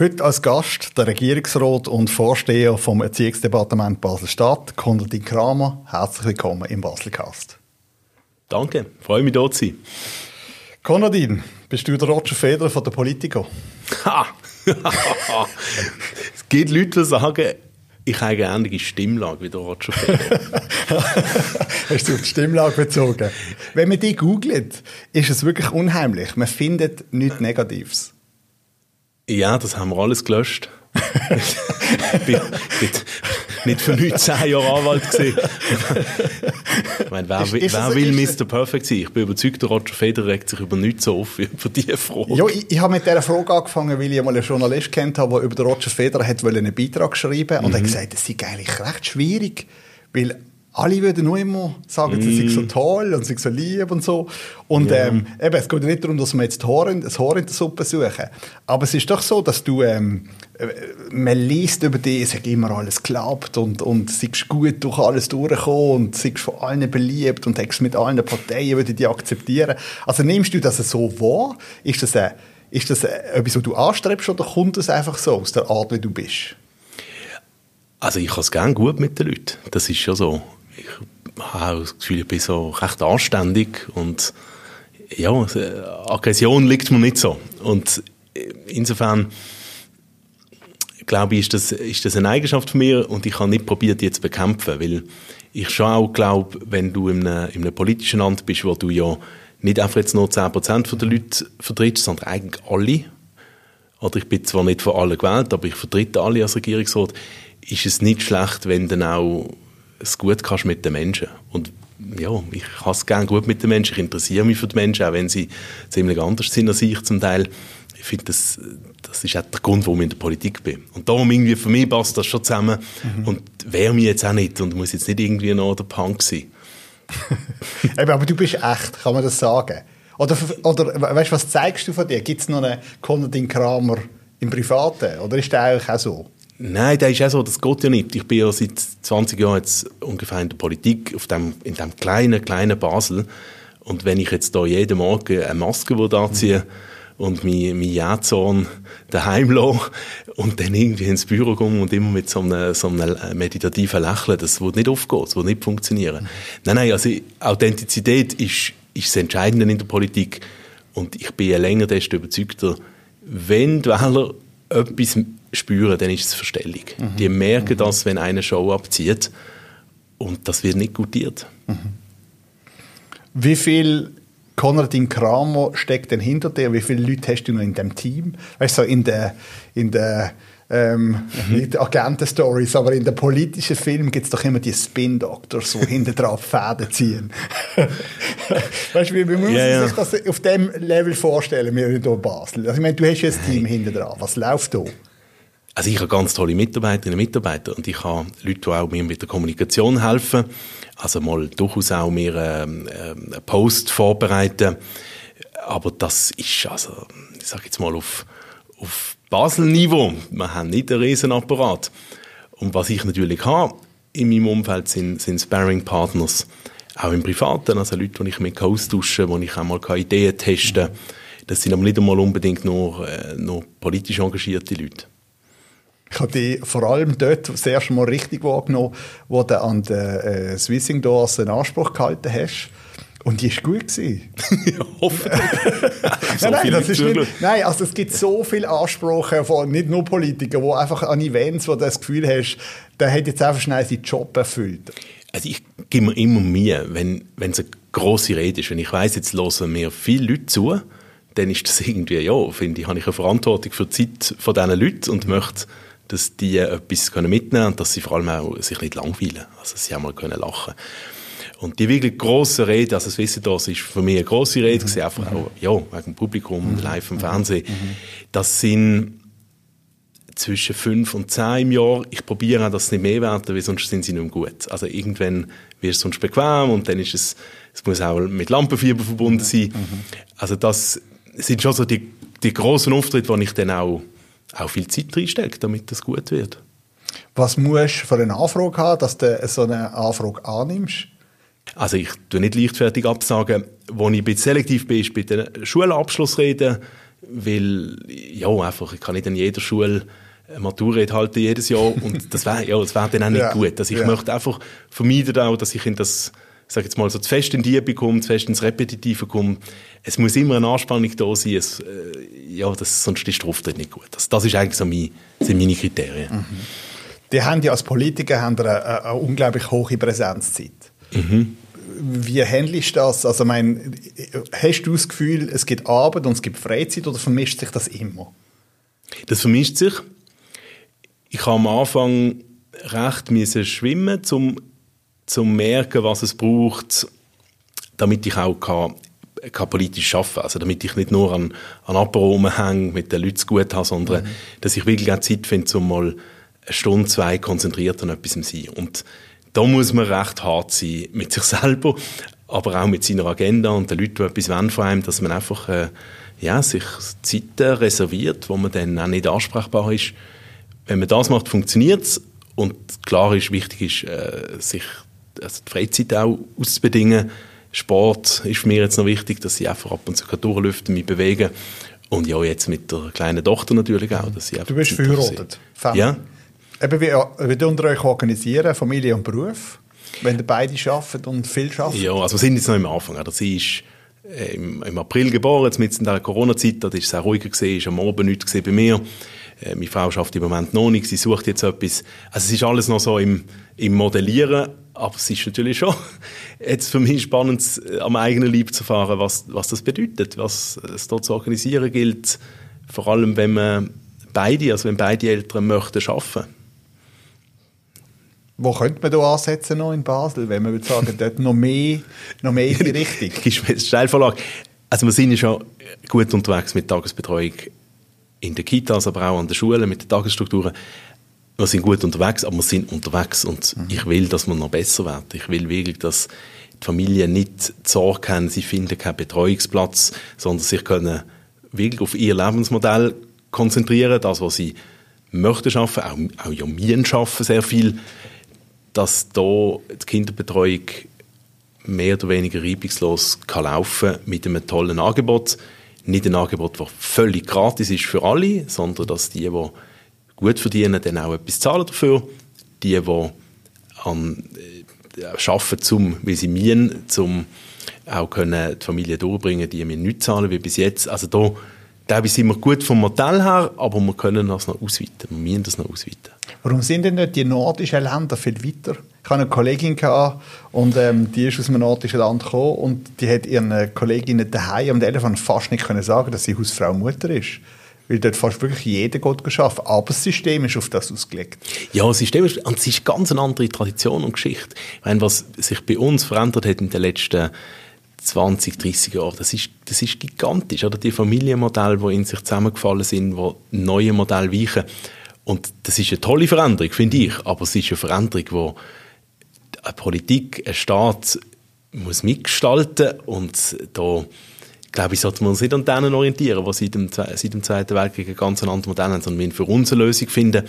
Heute als Gast der Regierungsrat und Vorsteher vom Erziehungsdepartement Basel-Stadt, Konradin Kramer. Herzlich willkommen im Baselcast. Danke, freue mich, hier zu sein. Konradin, bist du der Roger Federer von der Politiker? Ha! es gibt Leute, die sagen, ich habe eine ähnliche Stimmlage wie der Roger Federer. Hast du auf die Stimmlage bezogen? Wenn man die googelt, ist es wirklich unheimlich. Man findet nichts Negatives. Ja, das haben wir alles gelöscht. ich bin, bin nicht für 19 Jahre Anwalt gewesen. ich meine, wer, ist, ist wer will Mr. Perfect sein? Ich bin überzeugt, der Roger Federer regt sich über nichts so auf wie über diese Frage. Ja, ich, ich habe mit dieser Frage angefangen, weil ich einmal einen Journalist kennt habe, der über den Roger Federer hat einen Beitrag schreiben mhm. und er hat gesagt, es sei eigentlich recht schwierig, weil alle würden nur immer sagen, mm. sie sind so mm. toll und sie sind so lieb und so. Und yeah. ähm, eben, es geht nicht darum, dass wir jetzt das Haar in, das Haar in der Suppe suchen. Aber es ist doch so, dass du, ähm, äh, man liest über dich, es hat immer alles geklappt und, und siehst gut durch alles durchgekommen und siehst von allen beliebt und hast mit allen Parteien würde die akzeptieren. Also nimmst du das so wahr? Ist das, äh, ist das äh, etwas, was du anstrebst oder kommt das einfach so aus der Art, wie du bist? Also ich habe es gerne gut mit den Leuten. Das ist schon so ich habe das Gefühl, ich bin so recht anständig und ja, Aggression liegt mir nicht so. Und insofern glaube ich, ist das, ist das eine Eigenschaft von mir und ich habe nicht probiert, die zu bekämpfen, weil ich schon auch glaube, wenn du in einem, in einem politischen Land bist, wo du ja nicht einfach jetzt nur 10% der Leute vertrittst, sondern eigentlich alle, oder ich bin zwar nicht von allen gewählt, aber ich vertrete alle als Regierungsrat, ist es nicht schlecht, wenn dann auch es gut kannst mit den Menschen. Und ja, ich habe es gerne gut mit den Menschen, ich interessiere mich für die Menschen, auch wenn sie ziemlich anders sind als ich zum Teil. Ich finde, das, das ist auch der Grund, warum ich in der Politik bin. Und darum irgendwie für mich passt das schon zusammen mhm. und wäre mir jetzt auch nicht und muss jetzt nicht irgendwie noch der Punk sein. aber du bist echt, kann man das sagen? Oder, oder weißt, was zeigst du von dir? Gibt es noch einen Konradin Kramer im Privaten? Oder ist der eigentlich auch so? Nein, das ist auch so, das geht ja nicht. Ich bin ja seit 20 Jahren jetzt ungefähr in der Politik, auf dem, in dem kleinen, kleinen Basel. Und wenn ich jetzt da jeden Morgen eine Maske anziehe mhm. und mein, mein Jähzorn daheim lasse und dann irgendwie ins Büro komme und immer mit so einem, so einem meditativen Lächeln, das wird nicht aufgehen, das wird nicht funktionieren. Mhm. Nein, nein, also Authentizität ist, ist das Entscheidende in der Politik. Und ich bin je länger, desto überzeugter, wenn die Wähler etwas spüren, dann ist es Verstellung. Mhm. Die merken mhm. das, wenn eine Show abzieht und das wird nicht gutiert. Mhm. Wie viel Konradin Kramer steckt denn hinter dir? Wie viele Leute hast du noch in dem Team? Weißt du, in der, in der ähm, mhm. nicht Agenten-Stories, aber in den politischen Filmen gibt es doch immer die Spin-Doctors, die hinten drauf Fäden ziehen. weißt du, wie, wie muss man ja, sich das auf dem Level vorstellen, wir hier in Basel? Also, ich meine, du hast ja ein Team hinten drauf. Was läuft da? Also ich habe ganz tolle Mitarbeiterinnen und Mitarbeiter und ich habe Leute, die auch mir mit der Kommunikation helfen. Also mal durchaus auch mir ähm, ähm, einen Post vorbereiten. Aber das ist also, ich sage jetzt mal auf, auf Basel-Niveau. Wir haben nicht einen riesen Apparat. Und was ich natürlich habe in meinem Umfeld sind, sind Sparring-Partners. Auch im Privaten, also Leute, die ich mit austauschen wo ich auch mal Ideen testen kann. Das sind aber nicht einmal unbedingt nur, äh, nur politisch engagierte Leute. Ich habe dich vor allem dort das erste Mal richtig wahrgenommen, wo du an der äh, Swissing Doors einen Anspruch gehalten hast. Und die war gut. Gewesen. ja, hoffentlich. so nein, nein, das ist nicht, nein, also es gibt so viele Ansprüche von nicht nur Politikern, wo einfach an Events, wo du das Gefühl hast, der hat jetzt einfach schnell seinen Job erfüllt. Also ich gebe mir immer Mühe, wenn, wenn es eine grosse Rede ist, wenn ich weiss, jetzt hören mir viele Leute zu, dann ist das irgendwie, ja, finde ich, habe ich eine Verantwortung für die Zeit von diesen Leuten und möchte dass die etwas mitnehmen können und dass sie vor allem auch sich nicht langweilen, also dass sie auch mal können lachen und die wirklich grosse Rede, also das Wissen das ist für mich eine grosse Rede, mhm. einfach auch, ja, wegen dem Publikum, mhm. live im Fernsehen. Mhm. Das sind zwischen fünf und zehn im Jahr. Ich probiere auch, dass es nicht mehr werden, weil sonst sind sie nicht mehr gut. Also irgendwann wird es sonst bequem und dann ist es, es muss auch mit Lampenfieber verbunden sein. Mhm. Also das sind schon so die, die grossen Auftritte, wo ich dann auch auch viel Zeit reinsteckt, damit das gut wird. Was musst du für eine Anfrage haben, dass du so eine Anfrage annimmst? Also ich tue nicht leichtfertig absagen. Wo ich ein bisschen selektiv bin, ist bei den Schulabschlussreden weil, ja, einfach, ich kann nicht in jeder Schule eine Maturrede halten jedes Jahr und das wäre ja, das wär dann auch nicht ja, gut. Also ich ja. möchte einfach vermeiden auch, dass ich in das, sag jetzt mal, so zu fest in die komme, zu fest ins Repetitive komme. Es muss immer eine Anspannung da sein, es, äh, ja, das, sonst ist der Auftritt nicht gut. Das, das ist eigentlich so mein, sind meine Kriterien. Mhm. Die haben ja als Politiker haben eine, eine, eine unglaublich hohe Präsenzzeit. Mhm. Wie handelst du das? Also, mein, hast du das Gefühl, es gibt Arbeit und es gibt Freizeit oder vermischt sich das immer? Das vermischt sich. Ich habe am Anfang recht schwimmen, um zu merken, was es braucht, damit ich auch kann, kann politisch arbeiten Also damit ich nicht nur an, an Apero hänge, mit den Leuten gut habe, sondern mhm. dass ich wirklich auch Zeit finde, um mal eine Stunde, zwei konzentriert an etwas zu sein. Und da muss man recht hart sein mit sich selber, aber auch mit seiner Agenda und den Leuten, die etwas wollen von einem, dass man einfach äh, ja, sich Zeiten reserviert, wo man dann auch nicht ansprechbar ist. Wenn man das macht, funktioniert es. Und klar ist, wichtig ist, äh, sich also die Freizeit auch auszubedingen. Sport ist mich jetzt noch wichtig, dass ich einfach ab und zu durchlüften, mich bewegen. Und ja, jetzt mit der kleinen Tochter natürlich auch. Dass ich du bist verheiratet? Ja. Eben wie, wie tun ihr euch organisieren, Familie und Beruf? Wenn ihr beide arbeitet und viel arbeitet? Ja, also wir sind jetzt noch am Anfang. Also sie ist äh, im, im, April geboren, jetzt mit in der Corona-Zeit, da war es auch ruhiger, gewesen, ist am Abend nichts bei mir. Äh, meine Frau schafft im Moment noch nichts, sie sucht jetzt etwas. Also es ist alles noch so im, im Modellieren, aber es ist natürlich schon jetzt für mich spannend, am eigenen Leib zu erfahren, was, was das bedeutet, was es dort zu organisieren gilt, vor allem wenn man beide, also wenn beide Eltern möchten arbeiten wo könnte man da ansetzen noch in Basel, wenn man würde sagen, dort noch mehr, noch mehr in die Richtung? Gibst mir Steilvorlage. Also wir sind ja schon gut unterwegs mit Tagesbetreuung in den Kitas, aber auch an den Schulen mit den Tagesstrukturen. Wir sind gut unterwegs, aber wir sind unterwegs und mhm. ich will, dass wir noch besser werden. Ich will wirklich, dass die Familien nicht Sorge haben, sie finden keinen Betreuungsplatz, sondern sich können wirklich auf ihr Lebensmodell konzentrieren, das, was sie möchten schaffen, auch, auch ja, wir schaffen sehr viel dass da die Kinderbetreuung mehr oder weniger reibungslos kann laufen mit einem tollen Angebot. Nicht ein Angebot, das völlig gratis ist für alle, sondern dass die, die gut verdienen, dann auch etwas zahlen dafür. Die, die an, äh, arbeiten, zum, wie sie müssen, um auch können die Familie durchbringen, die müssen nicht zahlen wie bis jetzt. Also da glaube sind wir gut vom Modell her, aber wir können das noch ausweiten. Wir müssen das noch ausweiten. Warum sind denn nicht die nordischen Länder viel weiter? Ich hatte eine Kollegin gehabt, und ähm, die ist aus einem nordischen Land gekommen und die hat ihren Kolleginnen daheim am Telefon fast nicht können sagen, dass sie Hausfrau Mutter ist. Weil dort fast wirklich jeder Gott geschafft. Aber das System ist auf das ausgelegt. Ja, das System ist, und es ist ganz eine andere Tradition und Geschichte. Ich meine, was sich bei uns verändert hat in den letzten 20, 30 Jahre. Das ist, das ist gigantisch. Oder die Familienmodelle, die in sich zusammengefallen sind, die neue Modelle weichen. Und das ist eine tolle Veränderung, finde ich. Aber es ist eine Veränderung, wo eine Politik, ein Staat muss mitgestalten und da glaube ich, sollte man uns nicht an denen orientieren, die seit dem, seit dem Zweiten Weltkrieg ein ganz anderes Modell haben, sondern wir für uns eine Lösung finden.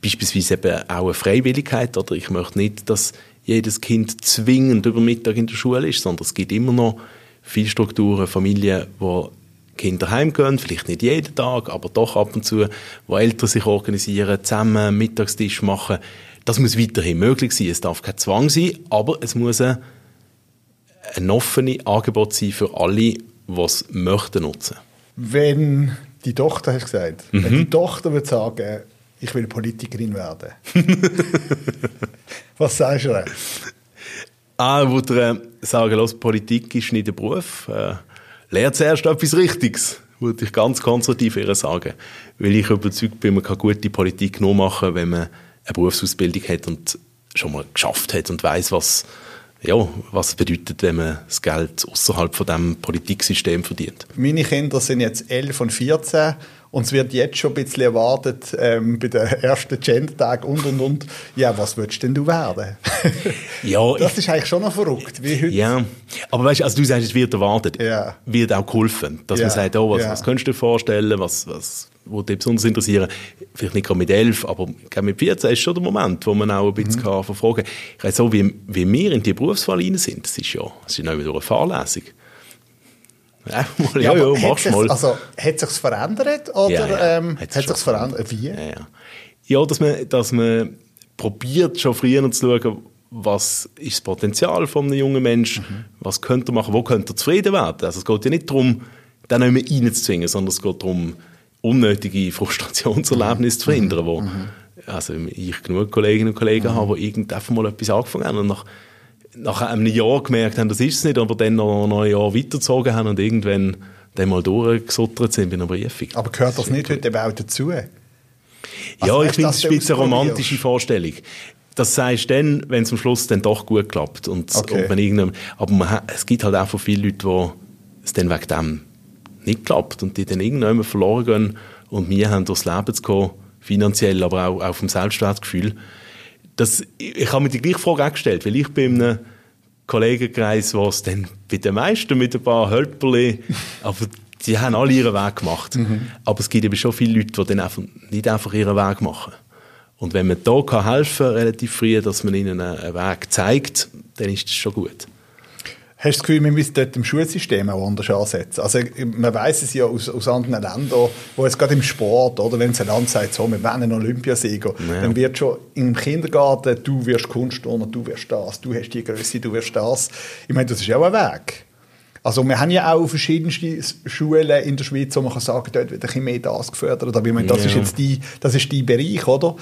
Beispielsweise eben auch eine Freiwilligkeit. Oder ich möchte nicht, dass jedes Kind zwingend über Mittag in der Schule ist, sondern es gibt immer noch viele Strukturen, Familien, wo Kinder heimgehen, vielleicht nicht jeden Tag, aber doch ab und zu, wo Eltern sich organisieren, zusammen Mittagstisch machen. Das muss weiterhin möglich sein. Es darf kein Zwang sein, aber es muss ein offenes Angebot sein für alle, die es möchten nutzen. Wenn die Tochter, hast du gesagt, mhm. wenn die Tochter würde sagen, ich will Politikerin werden. Was sagst du? Ah, wo dir sagen, los, Politik ist nicht ein Beruf. Äh, lehrt zuerst etwas Richtiges, würde ich ganz konservativ ihr sagen. Weil ich überzeugt bin, man kann gute Politik nur machen, wenn man eine Berufsausbildung hat und schon mal geschafft hat und weiß, was, ja, was bedeutet, wenn man das Geld außerhalb von dem Politiksystem verdient. Meine Kinder sind jetzt 11 und 14 und es wird jetzt schon ein bisschen erwartet, ähm, bei den ersten Gender-Tag und, und, und. Ja, was würdest denn du werden? ja, das ich, ist eigentlich schon noch verrückt, wie heute. Ja, aber weißt du, also du sagst, es wird erwartet. Ja. Wird auch geholfen. Dass ja. man sagt, oh, was, ja. was könntest du dir vorstellen, was, was würde dich besonders interessieren? Vielleicht nicht gerade mit elf, aber mit 14 ist schon der Moment, wo man auch ein bisschen mhm. kann verfragen kann. So, wie, wie wir in die Berufswahl rein sind, das ist ja, das ist ja eine Fahrlesung. mal, ja, ja, ja machst mal. Also, hat sich verändert oder ja, ja. Ähm, hat, sich verändert? Wie? Ja, ja. ja, dass man, dass man probiert, schon früher zu schauen, was ist das Potenzial von einem jungen Menschen, mhm. was könnte er machen, wo könnte er zufrieden werden. Also es geht ja nicht darum, den nicht mehr reinzuzwingen, sondern es geht darum, unnötige Frustrationserlebnisse zu verhindern, wo mhm. also ich genug Kolleginnen und Kollegen mhm. habe, die irgendwann mal etwas angefangen haben und nach, nach einem Jahr gemerkt haben, das ist es nicht, aber dann noch, noch ein Jahr weitergezogen haben und irgendwann dann mal durchgesuttert sind bei einer Briefung. Aber gehört das, das nicht heute auch dazu? Also, ja, ich finde, es ist eine romantische Vorstellung. Das sagst du dann, wenn es am Schluss dann doch gut klappt. Und, okay. und man aber man, es gibt halt auch viele Leute, die es dann wegen dem nicht klappt und die dann irgendwann verloren gehen und wir haben durchs Leben zu gehen, finanziell, aber auch, auch vom Selbstwertgefühl. Das, ich habe mir die gleiche Frage auch gestellt, weil ich bin einem Kollegenkreis, wo es dann bei den meisten mit ein paar Hölperli, aber die haben alle ihren Weg gemacht. Mhm. Aber es gibt eben schon viele Leute, die dann einfach nicht einfach ihren Weg machen. Und wenn man da helfen kann, relativ früh, dass man ihnen einen Weg zeigt, dann ist das schon gut. Hast du das Gefühl, wir müssen dort im Schulsystem auch anders ansetzen? Also, man weiß es ja aus, aus anderen Ländern, wo jetzt gerade im Sport, oder, wenn es ein Land sagt, so, wir wollen einen Olympiasieger, ja. dann wird schon im Kindergarten, du wirst Kunstturner, du wirst das, du hast die Größe, du wirst das. Ich meine, das ist ja auch ein Weg. Also wir haben ja auch verschiedenste Schulen in der Schweiz, wo man kann sagen, dort wird ein bisschen mehr das gefördert. Aber ich meine, das ja. ist jetzt die, das ist die Bereich, oder?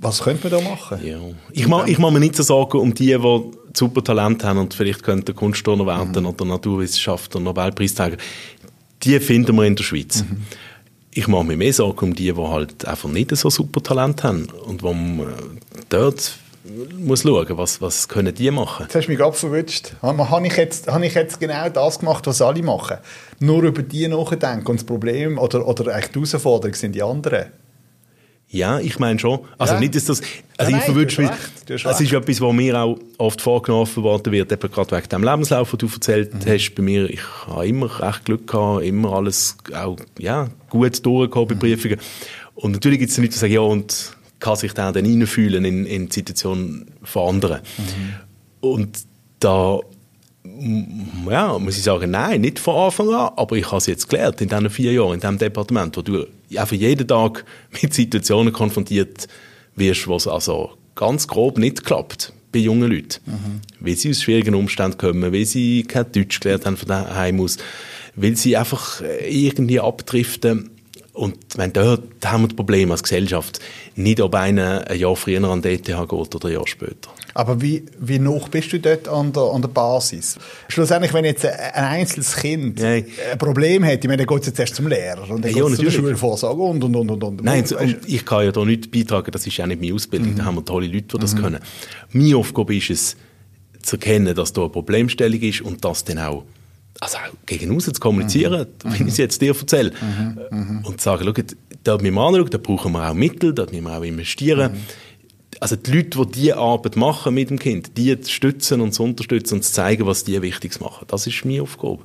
Was könnte man da machen? Ja. Ich mache ich mach mir nicht so Sorgen um die, die super Talent haben und vielleicht könnten Kunstturner werden mhm. oder Naturwissenschaftler, Nobelpreisträger. Die finden wir in der Schweiz. Mhm. Ich mache mir mehr Sorgen um die, die halt einfach nicht so super Talent haben und wo man dort muss schauen, was, was können die machen. Jetzt hast du mich gerade verwünscht. Habe ich, jetzt, habe ich jetzt genau das gemacht, was alle machen? Nur über die nachdenken und das Problem oder, oder eigentlich die Herausforderung sind die anderen. Ja, ich meine schon. Also ja. nicht, dass das... Also ja, ich verwünsche mich... Es ist etwas, was mir auch oft vorgeworfen worden wird, eben gerade wegen dem Lebenslauf, den du erzählt mhm. hast. Bei mir, ich habe immer recht Glück gehabt, immer alles auch ja, gut durchgekommen bei mhm. Prüfungen. Und natürlich gibt es Leute, die sagen, ja, und kann sich dann, dann reinfühlen in, in die Situation von anderen. Mhm. Und da ja, muss ich sagen, nein, nicht von Anfang an, aber ich habe es jetzt gelernt in diesen vier Jahren, in diesem Departement, wo du einfach jeden Tag mit Situationen konfrontiert wirst, wo es also ganz grob nicht klappt bei jungen Leuten. Mhm. Weil sie aus schwierigen Umständen kommen, weil sie kein Deutsch gelernt haben von daheim aus, weil sie einfach irgendwie abdriften und wenn dort haben wir das Problem als Gesellschaft, nicht ob einer ein Jahr früher an die ETH geht oder ein Jahr später. Aber wie, wie noch bist du dort an der, an der Basis? Schlussendlich, wenn jetzt ein einzelnes Kind Nein. ein Problem hat, ich meine, dann geht es jetzt erst zum Lehrer und dann ja, geht zur Schulvorsorge und, und, und, und, und. Nein, und ich kann ja da nicht beitragen, das ist ja nicht meine Ausbildung, mhm. da haben wir tolle Leute, die das mhm. können. Meine Aufgabe ist es, zu erkennen, dass da eine Problemstellung ist und das dann auch also gegen uns zu kommunizieren, mhm. wenn ich es jetzt dir erzähle. Mhm. mhm. Und zu sagen, schau, da müssen wir anschauen, da brauchen wir auch Mittel, da müssen wir auch investieren. Mhm. Also die Leute, die diese Arbeit machen mit dem Kind, die zu stützen und zu unterstützen und zu zeigen, was die Wichtiges machen, das ist meine Aufgabe.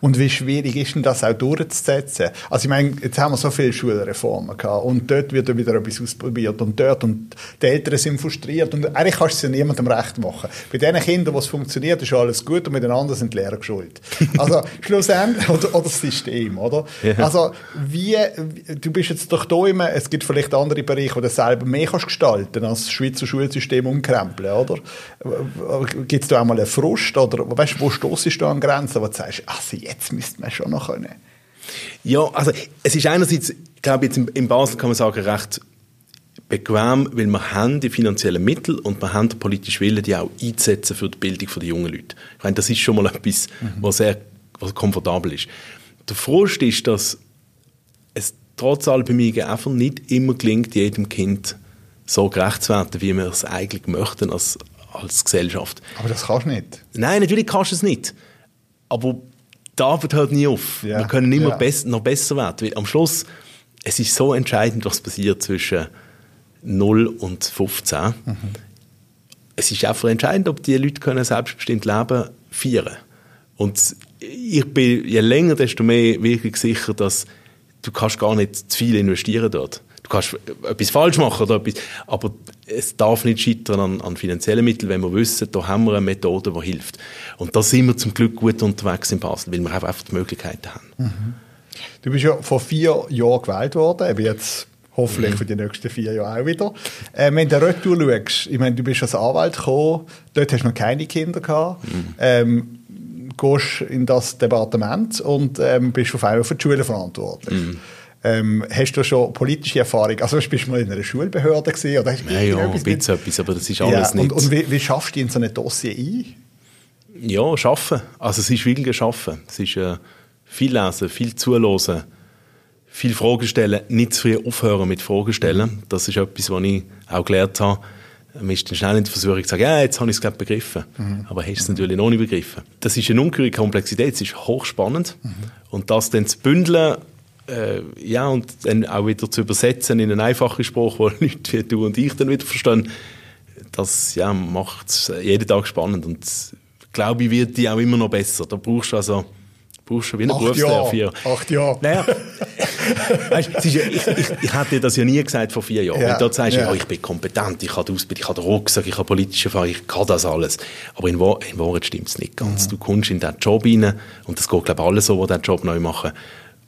Und wie schwierig ist denn das auch durchzusetzen? Also ich meine, jetzt haben wir so viele Schulreformen gehabt und dort wird wieder etwas ausprobiert und dort und die Eltern sind frustriert und eigentlich kannst du es ja niemandem recht machen. Bei den Kindern, wo es funktioniert, ist alles gut und mit den anderen sind die Lehrer schuld. Also schlussendlich, oder, oder das System, oder? Ja. Also wie, du bist jetzt doch da immer, es gibt vielleicht andere Bereiche, wo du selber mehr kannst gestalten als das Schweizer Schulsystem umkrempeln, oder? Gibt es da auch mal einen Frust oder weißt, wo stoßest du an Grenzen, wo du sagst, ach, also jetzt müsste man schon noch können. Ja, also es ist einerseits, ich glaube jetzt in Basel kann man sagen, recht bequem, weil wir haben die finanziellen Mittel und wir haben den politischen Willen, die auch einzusetzen für die Bildung der jungen Leute. Ich meine, das ist schon mal etwas, mhm. was sehr was komfortabel ist. Der Frust ist, dass es trotz bei mir einfach nicht immer gelingt, jedem Kind so gerecht zu werden, wie wir es eigentlich möchten als, als Gesellschaft. Aber das kannst du nicht. Nein, natürlich kannst du es nicht. Aber die Arbeit hört nie auf. Ja. Wir können immer ja. bess noch besser werden. Weil am Schluss, es ist so entscheidend, was passiert zwischen 0 und 15. Mhm. Es ist einfach entscheidend, ob die Leute können selbstbestimmt leben feiern. Und ich bin je länger, desto mehr wirklich sicher, dass du kannst gar nicht zu viel investieren dort. Du kannst etwas falsch machen oder etwas, aber es darf nicht scheitern an, an finanziellen Mitteln, wenn wir wissen, da haben wir eine Methode, die hilft. Und da sind wir zum Glück gut unterwegs in Basel, weil wir einfach die Möglichkeiten haben. Mhm. Du bist ja vor vier Jahren gewählt worden, eben jetzt hoffentlich mhm. für die nächsten vier Jahre auch wieder. Ähm, wenn du Retour schaust, ich meine, du bist als Anwalt gekommen, dort hast du noch keine Kinder gehabt, mhm. ähm, gehst in das Departement und ähm, bist auf einmal für die Schule verantwortlich. Mhm. Ähm, hast du schon politische Erfahrung? Also bist du mal in einer Schulbehörde gesehen oder hast ja, ja, ein bisschen etwas, aber das ist alles ja, nicht. Und, wie, wie, schaffst du in so ein Dossier ein? Ja, schaffen. Also es ist wirklich schaffen. Es ist äh, viel lesen, viel zuhören, viel Fragen stellen, nicht zu früh aufhören mit Fragen stellen. Das ist etwas, was ich auch gelernt habe. Man ist dann schnell in der Versuchung zu sagen, ja, jetzt habe ich es gerade begriffen. Mhm. Aber hast es natürlich noch nicht begriffen. Das ist eine ungeheure Komplexität, es ist hochspannend. Mhm. Und das dann zu bündeln, äh, ja, und dann auch wieder zu übersetzen in einen einfachen Spruch, wo Leute wie du und ich dann wieder verstehen, das ja, macht es jeden Tag spannend. Und glaube ich, wird die auch immer noch besser. Da brauchst du also brauchst du wie eine Berufslehre Acht Jahre. Naja. weißt, ist ja, ich, ich, ich hätte dir das ja nie gesagt vor vier Jahren. Ja. Wenn du sagst, ja. ja. ich bin kompetent, ich habe die Ausbildung, ich habe den Rucksack, ich habe politische Erfahrung, ich kann das alles. Aber in, Wahr in Wahrheit stimmt es nicht ganz. Mhm. Du kommst in diesen Job rein und das geht, glaube ich, alle so, die diesen Job neu machen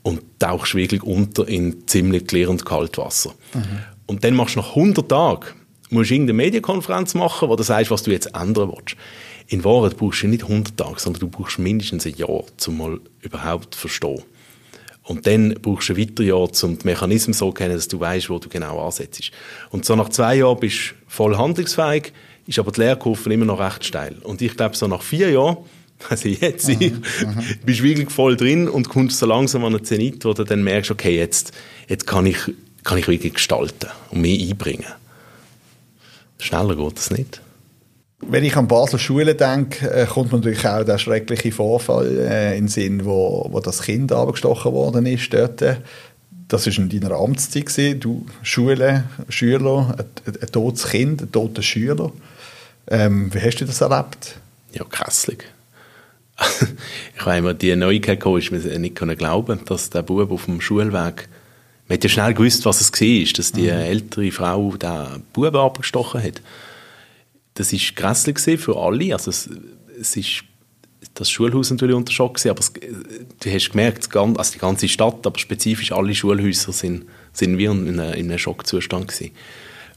und tauchst wirklich unter in ziemlich klärend Kaltwasser. Mhm. Und dann machst du nach 100 Tagen, musst irgendeine Medienkonferenz machen, wo du sagst, was du jetzt ändern willst. In Wahrheit brauchst du nicht 100 Tage, sondern du brauchst mindestens ein Jahr, um mal überhaupt zu verstehen. Und dann brauchst du ein weiteres Jahr, um die Mechanismen so zu kennen, dass du weißt, wo du genau ansetzt. Und so nach zwei Jahren bist du voll handlungsfähig, ist aber die Lehrkurve immer noch recht steil. Und ich glaube, so nach vier Jahren, also jetzt, mhm, mhm. bist du wirklich voll drin und kommst so langsam an einen Zenit, wo du dann merkst, okay, jetzt, jetzt kann, ich, kann ich wirklich gestalten und mich einbringen. Schneller geht das nicht. Wenn ich an Basel Schule denke, äh, kommt man natürlich auch der schreckliche Vorfall äh, in den Sinn, wo, wo das Kind abgestochen worden ist dort. Das war in deiner Amtszeit. Gewesen. Du, Schule, Schüler, ein, ein totes Kind, ein toter Schüler. Ähm, wie hast du das erlebt? Ja, grässlich. ich habe immer die Neuigkeit gekommen, ich nicht glauben, dass der Bub auf dem Schulweg man hat ja schnell gewusst, was es war, dass die mhm. ältere Frau den Buben abgestochen hat das ist grässlich für alle. Also es, es ist das Schulhaus natürlich unter Schock gewesen, aber es, du hast gemerkt, also die ganze Stadt, aber spezifisch alle Schulhäuser sind, sind wie in, einem, in einem Schockzustand gewesen.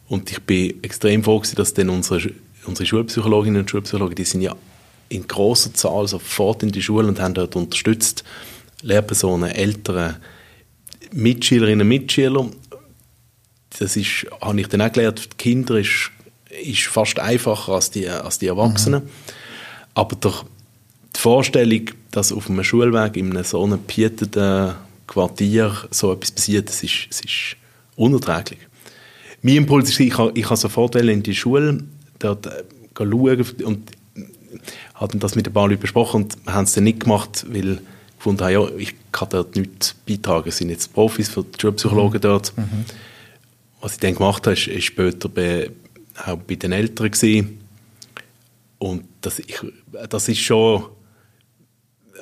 Und ich bin extrem froh gewesen, dass dann unsere, unsere Schulpsychologinnen und Schulpsychologen, die sind ja in großer Zahl sofort in die Schule und haben dort unterstützt, Lehrpersonen, Eltern, Mitschülerinnen und Mitschüler. Das ist, habe ich dann auch gelernt, für die Kinder ist ist fast einfacher als die, als die Erwachsenen. Mhm. Aber doch die Vorstellung, dass auf einem Schulweg in einem so einem gepieteten Quartier so etwas passiert, das ist, das ist unerträglich. Mein Impuls ist, ich habe, ich habe sofort in die Schule dort äh, schauen und hatten das mit ein paar Leuten besprochen und haben es dann nicht gemacht, weil ich gefunden habe, ja, ich kann dort nichts beitragen. Es sind jetzt Profis für die Schulpsychologen mhm. dort. Mhm. Was ich dann gemacht habe, ist, ist später bei, auch bei den Eltern gewesen. Und das, ich, das ist schon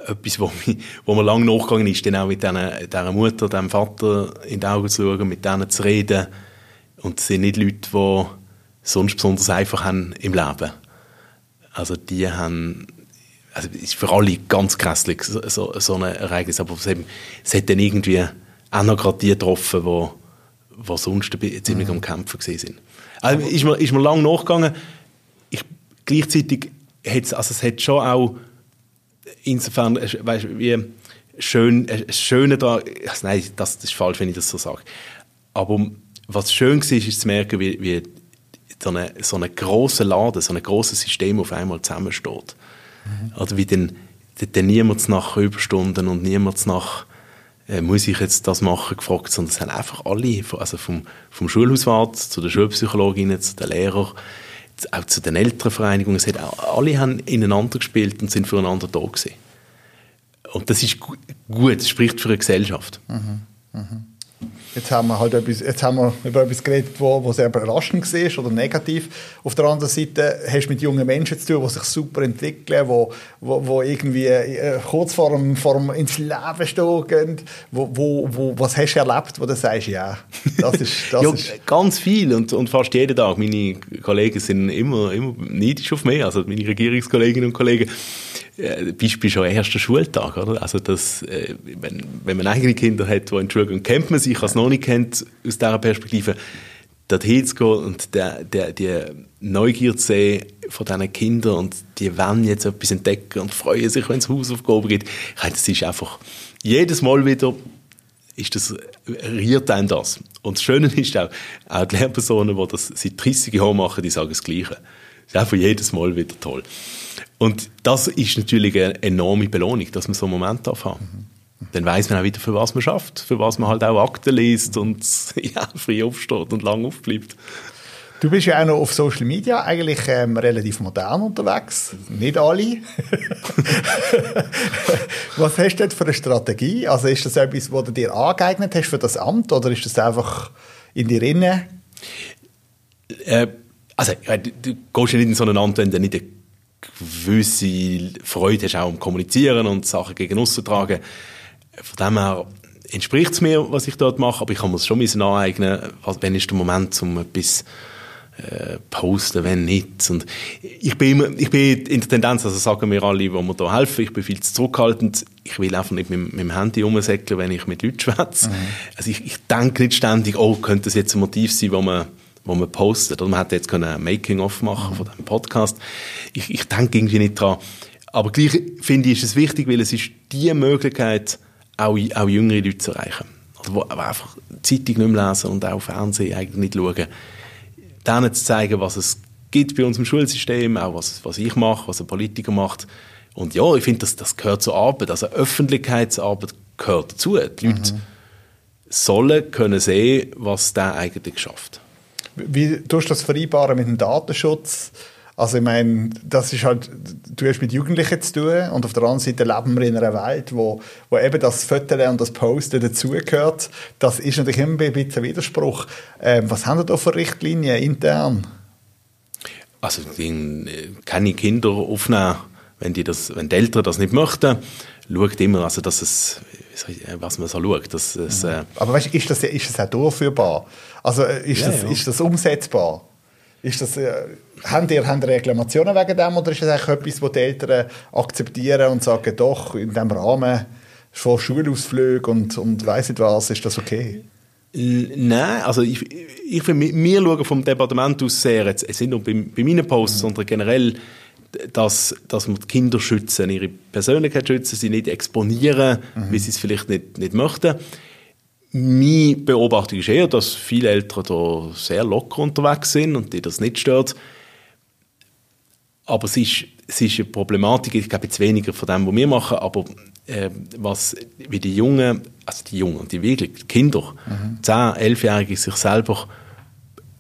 etwas, wo, mich, wo mir lange nachgegangen ist, dann auch mit dieser, dieser Mutter, diesem Vater in die Augen zu schauen, mit denen zu reden. Und es sind nicht Leute, die sonst besonders einfach haben im Leben. Also die haben, also es ist für alle ganz grässlich, so, so, ein Ereignis, aber es, eben, es hat dann irgendwie auch noch gerade die getroffen, die, die sonst ziemlich mhm. am Kämpfen sind. Also ist mir, ist mir lange nachgegangen. Ich, gleichzeitig hat also es hat schon auch insofern, weißt, wie schön, das Schöne da, also nein, das, das, ist falsch, wenn ich das so sage. Aber was schön war, ist zu merken, wie, wie so ein so eine große Laden, so ein großes System auf einmal zusammensteht. Mhm. Oder wie dann, dann niemand nach Überstunden und niemand nach äh, muss ich jetzt das machen, gefragt, sondern es haben einfach alle, also vom, vom Schulhauswart zu der Schulpsychologin, zu den Lehrern, auch zu den Elternvereinigungen, es hat auch, alle haben ineinander gespielt und sind füreinander da gewesen. Und das ist gut, das spricht für eine Gesellschaft. Mhm. Mhm. Jetzt haben wir halt etwas, jetzt haben wir über etwas geredet, wo, wo sehr überraschend war oder negativ. Auf der anderen Seite hast du mit jungen Menschen zu tun, die sich super entwickeln, wo, wo, wo irgendwie äh, kurz vor dem, vor dem ins Leben stehen. Wo, wo, wo, was hast du erlebt, wo du sagst, ja, das ist... Das ja, ist ganz viel und, und fast jeden Tag. Meine Kollegen sind immer, immer neidisch auf mich, also meine Regierungskolleginnen und Kollegen. Äh, Beispiel schon erster Schultag, oder? Also das, äh, wenn, wenn man eigene Kinder hat, die in die Schule gehen, kennt man sich, als noch nicht kennt, aus dieser Perspektive, dorthin zu gehen und der, der, die Neugier zu sehen von diesen Kindern und die wollen jetzt etwas entdecken und freuen sich, wenn es Hausaufgaben gibt. Ich meine, das ist einfach jedes Mal wieder ist das, riert einem das. Und das Schöne ist auch, auch die Lehrpersonen, die das seit 30 Jahren machen, die sagen das Gleiche. Das ist einfach jedes Mal wieder toll. Und das ist natürlich eine enorme Belohnung, dass man so einen Moment darf haben. Mhm. Dann weiß man auch wieder, für was man schafft, für was man halt auch Akten liest und ja, früh aufsteht und lang aufbleibt. Du bist ja auch noch auf Social Media eigentlich ähm, relativ modern unterwegs. Nicht alle. Was hast du denn für eine Strategie? Also ist das etwas, was du dir angeeignet hast für das Amt oder ist das einfach in die Rinne? Äh, also, du, du gehst ja nicht in so ein Amt, wenn du nicht gewisse Freude hast, auch um Kommunizieren und Sachen gegen aussen tragen. Von dem her entspricht es mir, was ich dort mache, aber ich kann mir es schon aneignen, wenn ist der Moment, um etwas äh, posten, wenn nicht. Und ich bin, immer, ich bin in der Tendenz, also sagen mir alle, die mir da helfen, ich bin viel zu zurückhaltend. Ich will einfach nicht mit, mit dem Handy rumsäckeln, wenn ich mit Leuten schwätze. Mhm. Also ich, ich denke nicht ständig, oh, könnte das jetzt ein Motiv sein, wo man wo man postet. Oder man hätte jetzt können ein Making-of machen von diesem Podcast. Ich, ich denke irgendwie nicht dran. Aber gleich finde ich, ist es wichtig, weil es ist die Möglichkeit, auch, auch jüngere Leute zu erreichen. Oder wo, einfach Zeitung nicht mehr lesen und auch Fernsehen eigentlich nicht schauen denen zu zeigen, was es gibt bei uns im Schulsystem, auch was, was ich mache, was ein Politiker macht. Und ja, ich finde, das, das gehört zur Arbeit. Also Öffentlichkeitsarbeit gehört dazu. Die Leute mhm. sollen können sehen, was der eigentlich schafft. Wie tust du das vereinbaren mit dem Datenschutz? Also ich meine, das ist halt, du hast mit Jugendlichen zu tun und auf der anderen Seite leben wir in einer Welt, wo, wo eben das Fotografieren und das Posten dazugehört. Das ist natürlich immer ein bisschen ein Widerspruch. Ähm, was haben Sie da für Richtlinien intern? Also die, keine Kinder aufnehmen, wenn die, das, wenn die Eltern das nicht möchten. Schaut immer, also dass es, was man so schaut. Dass es, äh Aber weißt, ist das, ist das auch durchführbar? Also äh, ist, ja, das, ja. ist das umsetzbar? Ist das, äh, haben ihr, haben Reklamationen wegen dem oder ist das eigentlich etwas, was die Eltern akzeptieren und sagen, doch, in diesem Rahmen von Schulausflügen und, und weiss nicht was, ist das okay? Nein, also ich, ich finde, wir schauen vom Departement aus sehr, jetzt, es sind nur bei, bei meinen Posts, mhm. sondern generell, dass, dass wir die Kinder schützen, ihre Persönlichkeit schützen, sie nicht exponieren, mhm. wie sie es vielleicht nicht, nicht möchten. Meine Beobachtung ist eher, dass viele Eltern da sehr locker unterwegs sind und die das nicht stört. Aber es ist, es ist eine Problematik, ich glaube jetzt weniger von dem, was wir machen, aber äh, was, wie die Jungen, also die Jungen, die wirklich, die Kinder, mhm. 10-, 11-Jährige sich selber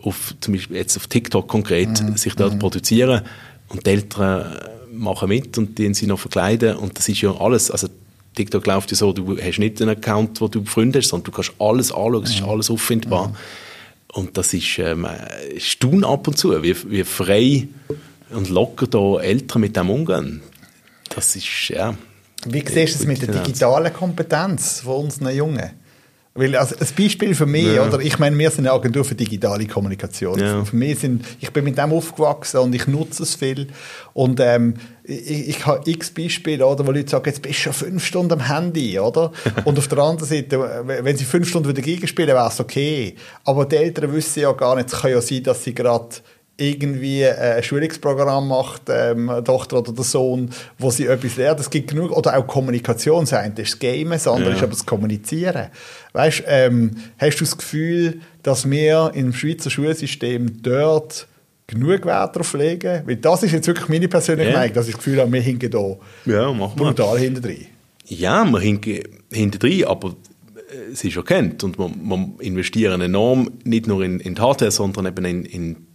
auf, zum Beispiel jetzt auf TikTok konkret, mhm. sich dort mhm. produzieren und die Eltern machen mit und die sie noch verkleiden und das ist ja alles, also TikTok läuft ja so, du hast nicht einen Account, wo du Freunde hast, sondern du kannst alles anschauen, es ist alles auffindbar. Mhm. Und das ist ähm, Stun ab und zu, wie, wie frei und locker da Eltern mit dem umgehen. Das ist, ja... Wie siehst du es mit der digitalen Kompetenz von unseren Jungen? Weil, also, ein Beispiel für mich, ja. oder? Ich meine, wir sind eine Agentur für digitale Kommunikation. Ja. Für mich sind, ich bin mit dem aufgewachsen und ich nutze es viel. Und, ähm, ich, ich habe x Beispiele, oder, wo Leute sagen, jetzt bist du schon fünf Stunden am Handy, oder? und auf der anderen Seite, wenn sie fünf Stunden wieder dagegen spielen, wäre es okay. Aber die Eltern wissen ja gar nicht, es kann ja sein, dass sie gerade irgendwie äh, ein Schulungsprogramm macht, ähm, eine Tochter oder der Sohn, wo sie etwas lernt. Es gibt genug, oder auch Kommunikation, das eine ist das Game, das andere ja. ist aber das Kommunizieren. Weißt, ähm, hast du das Gefühl, dass wir im Schweizer Schulsystem dort genug Wert darauf legen? Weil das ist jetzt wirklich meine persönliche ja. Meinung, dass ich das Gefühl habe, wir hinken da ja, brutal hinter drin. Ja, wir hinken hinter drin, aber äh, es ist erkannt und wir, wir investieren enorm, nicht nur in, in die Hardware, sondern eben in, in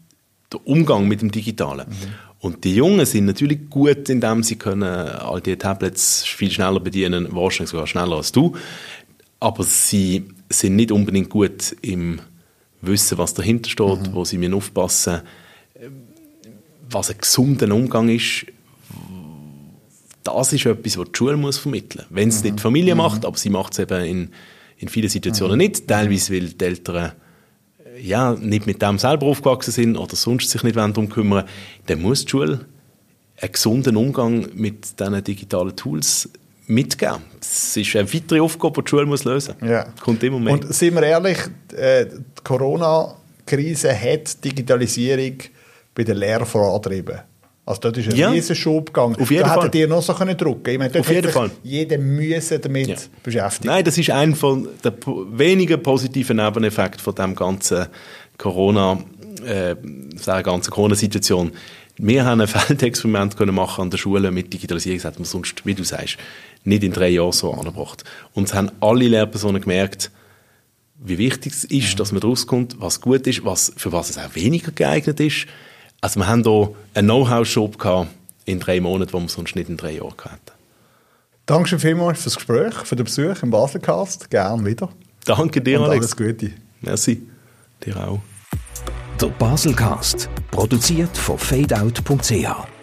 der Umgang mit dem Digitalen. Mhm. Und die Jungen sind natürlich gut, indem sie können all die Tablets viel schneller bedienen, wahrscheinlich sogar schneller als du. aber sie sind nicht unbedingt gut im Wissen, was dahinter steht, mhm. wo sie müssen aufpassen was ein gesunder Umgang ist, das ist etwas, was die Schule muss vermitteln muss. Wenn es mhm. nicht die Familie mhm. macht, aber sie macht es eben in, in vielen Situationen mhm. nicht, teilweise weil die Eltern ja, nicht mit dem selber aufgewachsen sind oder sonst sich nicht darum kümmern, dann muss die Schule einen gesunden Umgang mit diesen digitalen Tools mitgeben. Das ist eine weitere Aufgabe, die die Schule muss lösen muss. Ja. Kommt immer mehr. Und sind wir ehrlich, äh, die Corona-Krise hat Digitalisierung bei der Lehre vorantrieben. Also dort ist ein ja. riesen Schub gegangen. Auf jeden da hättet ihr noch so können drucken ich meine, Auf jeden Fall. Jeder müsse damit ja. beschäftigen. Nein, das ist einer von der wenigen positiven Nebeneffekten von dem ganzen Corona, äh, der ganzen Corona-Situation. Wir haben ein Feldexperiment können machen an der Schule mit Digitalisierung, das hat man sonst, wie du sagst, nicht in drei Jahren so angebracht. Und es haben alle Lehrpersonen gemerkt, wie wichtig es ist, dass man rauskommt, was gut ist, was, für was es auch weniger geeignet ist. Also wir haben hier einen Know-how-Shop in drei Monaten, den wir sonst nicht in drei Jahren hatten. Danke vielmals für das Gespräch, für den Besuch im Baselcast. Gerne wieder. Danke dir, Und Alex. alles Gute. Merci. Dir auch. Der Baselcast, produziert von fadeout.ch.